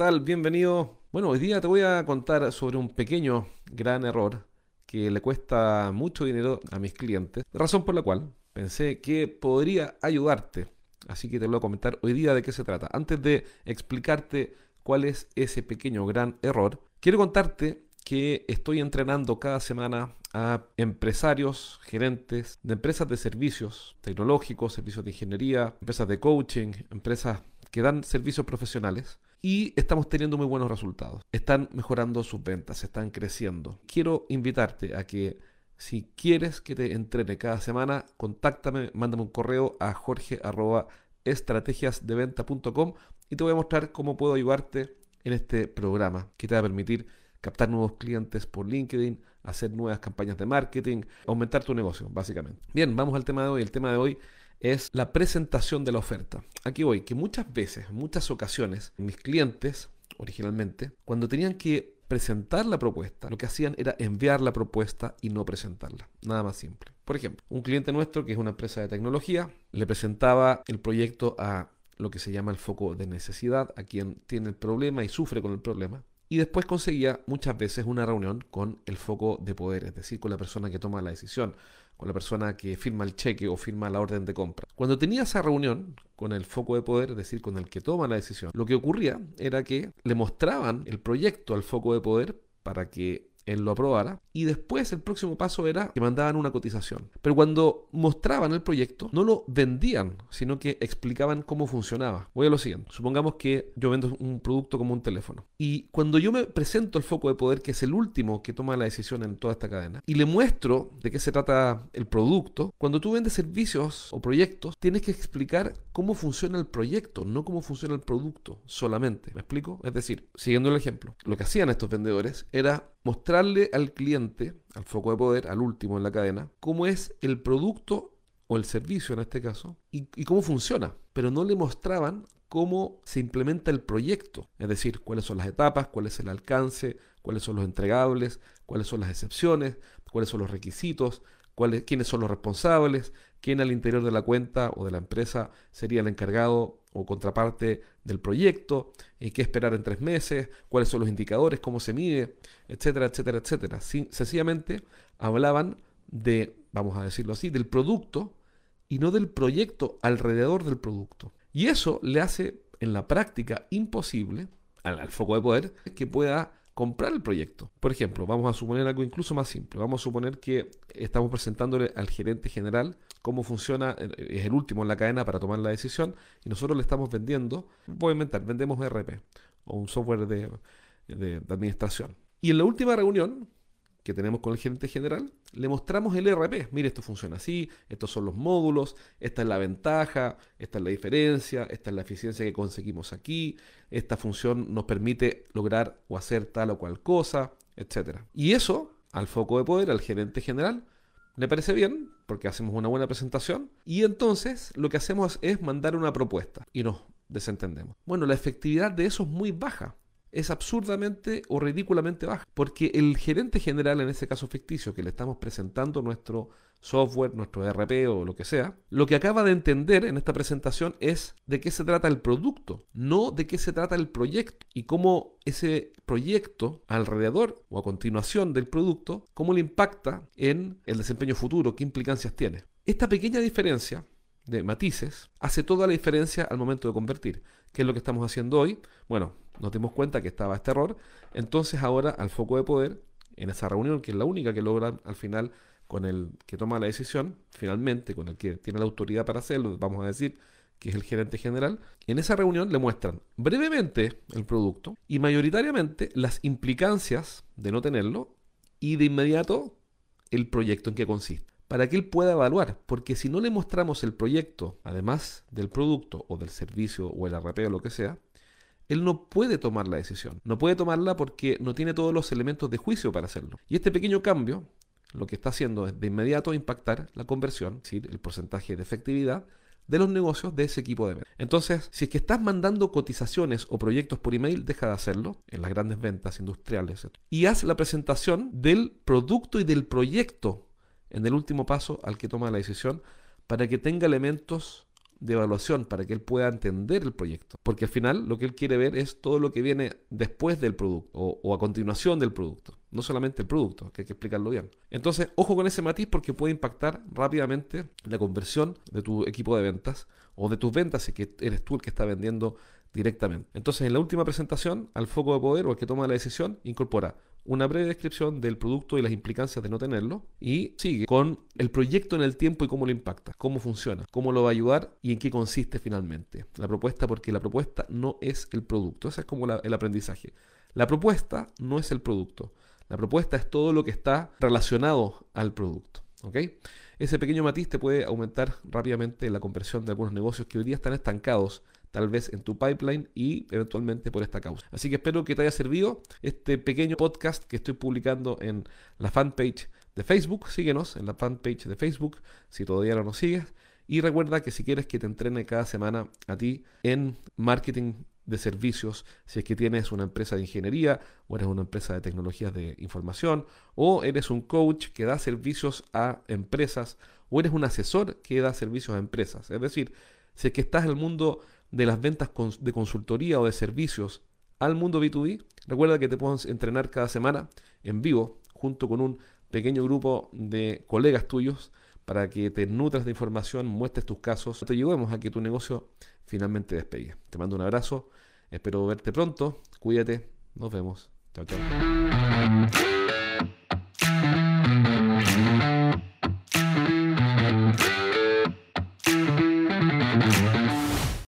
tal? Bienvenido. Bueno, hoy día te voy a contar sobre un pequeño, gran error que le cuesta mucho dinero a mis clientes, razón por la cual pensé que podría ayudarte. Así que te voy a comentar hoy día de qué se trata. Antes de explicarte cuál es ese pequeño, gran error, quiero contarte que estoy entrenando cada semana a empresarios, gerentes de empresas de servicios tecnológicos, servicios de ingeniería, empresas de coaching, empresas que dan servicios profesionales y estamos teniendo muy buenos resultados. Están mejorando sus ventas, están creciendo. Quiero invitarte a que si quieres que te entrene cada semana, contáctame, mándame un correo a jorge.estrategiasdeventa.com y te voy a mostrar cómo puedo ayudarte en este programa que te va a permitir captar nuevos clientes por LinkedIn, hacer nuevas campañas de marketing, aumentar tu negocio, básicamente. Bien, vamos al tema de hoy. El tema de hoy es la presentación de la oferta. Aquí voy, que muchas veces, muchas ocasiones, mis clientes, originalmente, cuando tenían que presentar la propuesta, lo que hacían era enviar la propuesta y no presentarla. Nada más simple. Por ejemplo, un cliente nuestro que es una empresa de tecnología, le presentaba el proyecto a lo que se llama el foco de necesidad, a quien tiene el problema y sufre con el problema, y después conseguía muchas veces una reunión con el foco de poder, es decir, con la persona que toma la decisión, con la persona que firma el cheque o firma la orden de compra. Cuando tenía esa reunión con el foco de poder, es decir, con el que toma la decisión, lo que ocurría era que le mostraban el proyecto al foco de poder para que él lo aprobara y después el próximo paso era que mandaban una cotización. Pero cuando mostraban el proyecto, no lo vendían, sino que explicaban cómo funcionaba. Voy a lo siguiente. Supongamos que yo vendo un producto como un teléfono. Y cuando yo me presento el foco de poder, que es el último que toma la decisión en toda esta cadena, y le muestro de qué se trata el producto, cuando tú vendes servicios o proyectos, tienes que explicar cómo funciona el proyecto, no cómo funciona el producto solamente. ¿Me explico? Es decir, siguiendo el ejemplo, lo que hacían estos vendedores era mostrarle al cliente, al foco de poder, al último en la cadena, cómo es el producto o el servicio en este caso y, cómo funciona, pero no le mostraban cómo se implementa el proyecto, es decir, cuáles son las etapas, cuál es el alcance, cuáles son los entregables, cuáles son las excepciones, cuáles son los requisitos, quiénes son los responsables, quién al interior de la cuenta o de la empresa sería el encargado o contraparte del proyecto, y qué esperar en tres meses, cuáles son los indicadores, cómo se mide, etcétera, etcétera, etcétera. sencillamente hablaban de, vamos a decirlo así, del producto y no del proyecto alrededor del producto. Y eso le hace en la práctica imposible al foco de poder que pueda comprar el proyecto. Por ejemplo, vamos a suponer algo incluso más simple. Vamos a suponer que estamos presentándole al gerente general cómo funciona, eh, es el último en la cadena para tomar la decisión y nosotros le estamos vendiendo, voy a inventar, vendemos RP o un software de, de administración. Y en la última reunión, que tenemos con el gerente general, le mostramos el ERP. Mire, esto funciona así, estos son los módulos, esta es la ventaja, esta es la diferencia, esta es la eficiencia que conseguimos aquí, esta función nos permite lograr o hacer tal o cual cosa, etc. Y eso, al foco de poder, al gerente general, le parece bien, porque hacemos una buena presentación, y entonces lo que hacemos es mandar una propuesta y nos desentendemos. Bueno, la efectividad de eso es muy baja es absurdamente o ridículamente baja. Porque el gerente general, en este caso ficticio, que le estamos presentando nuestro software, nuestro ERP o lo que sea, lo que acaba de entender en esta presentación es de qué se trata el producto, no de qué se trata el proyecto y cómo ese proyecto alrededor o a continuación del producto, cómo le impacta en el desempeño futuro, qué implicancias tiene. Esta pequeña diferencia de matices hace toda la diferencia al momento de convertir. ¿Qué es lo que estamos haciendo hoy? Bueno, nos dimos cuenta que estaba este error, entonces ahora al foco de poder, en esa reunión, que es la única que logran al final con el que toma la decisión, finalmente con el que tiene la autoridad para hacerlo, vamos a decir que es el gerente general, en esa reunión le muestran brevemente el producto y mayoritariamente las implicancias de no tenerlo y de inmediato el proyecto en que consiste. Para que él pueda evaluar, porque si no le mostramos el proyecto, además del producto o del servicio o el RP o lo que sea, él no puede tomar la decisión. No puede tomarla porque no tiene todos los elementos de juicio para hacerlo. Y este pequeño cambio lo que está haciendo es de inmediato impactar la conversión, es decir, el porcentaje de efectividad de los negocios de ese equipo de ventas. Entonces, si es que estás mandando cotizaciones o proyectos por email, deja de hacerlo en las grandes ventas industriales y haz la presentación del producto y del proyecto en el último paso al que toma la decisión para que tenga elementos de evaluación para que él pueda entender el proyecto. Porque al final lo que él quiere ver es todo lo que viene después del producto o, a continuación del producto. No solamente el producto, que hay que explicarlo bien. Entonces, ojo con ese matiz porque puede impactar rápidamente la conversión de tu equipo de ventas o de tus ventas si eres tú el que está vendiendo directamente. Entonces, en la última presentación, al foco de poder o el que toma la decisión, incorpora una breve descripción del producto y las implicancias de no tenerlo y sigue con el proyecto en el tiempo y cómo lo impacta, cómo funciona, cómo lo va a ayudar y en qué consiste finalmente. La propuesta, porque la propuesta no es el producto, ese es como el aprendizaje. La propuesta no es el producto, la propuesta es todo lo que está relacionado al producto. Ese pequeño matiz te puede aumentar rápidamente la conversión de algunos negocios que hoy día están estancados tal vez en tu pipeline y eventualmente por esta causa. Así que espero que te haya servido este pequeño podcast que estoy publicando en la fanpage de Facebook. Síguenos en la fanpage de Facebook si todavía no nos sigues. Y recuerda que si quieres que te entrene cada semana a ti en marketing de servicios, si es que tienes una empresa de ingeniería o eres una empresa de tecnologías de información o eres un coach que da servicios a empresas o eres un asesor que da servicios a empresas. Es decir, si es que estás en el mundo de las ventas de consultoría o de servicios al mundo B2B, recuerda que te puedes entrenar cada semana en vivo junto con un pequeño grupo de colegas tuyos para que te nutras de información, muestres tus casos, te ayudemos a que tu negocio finalmente despegue. Te mando un abrazo, espero verte pronto, cuídate, nos vemos. Chao, chao.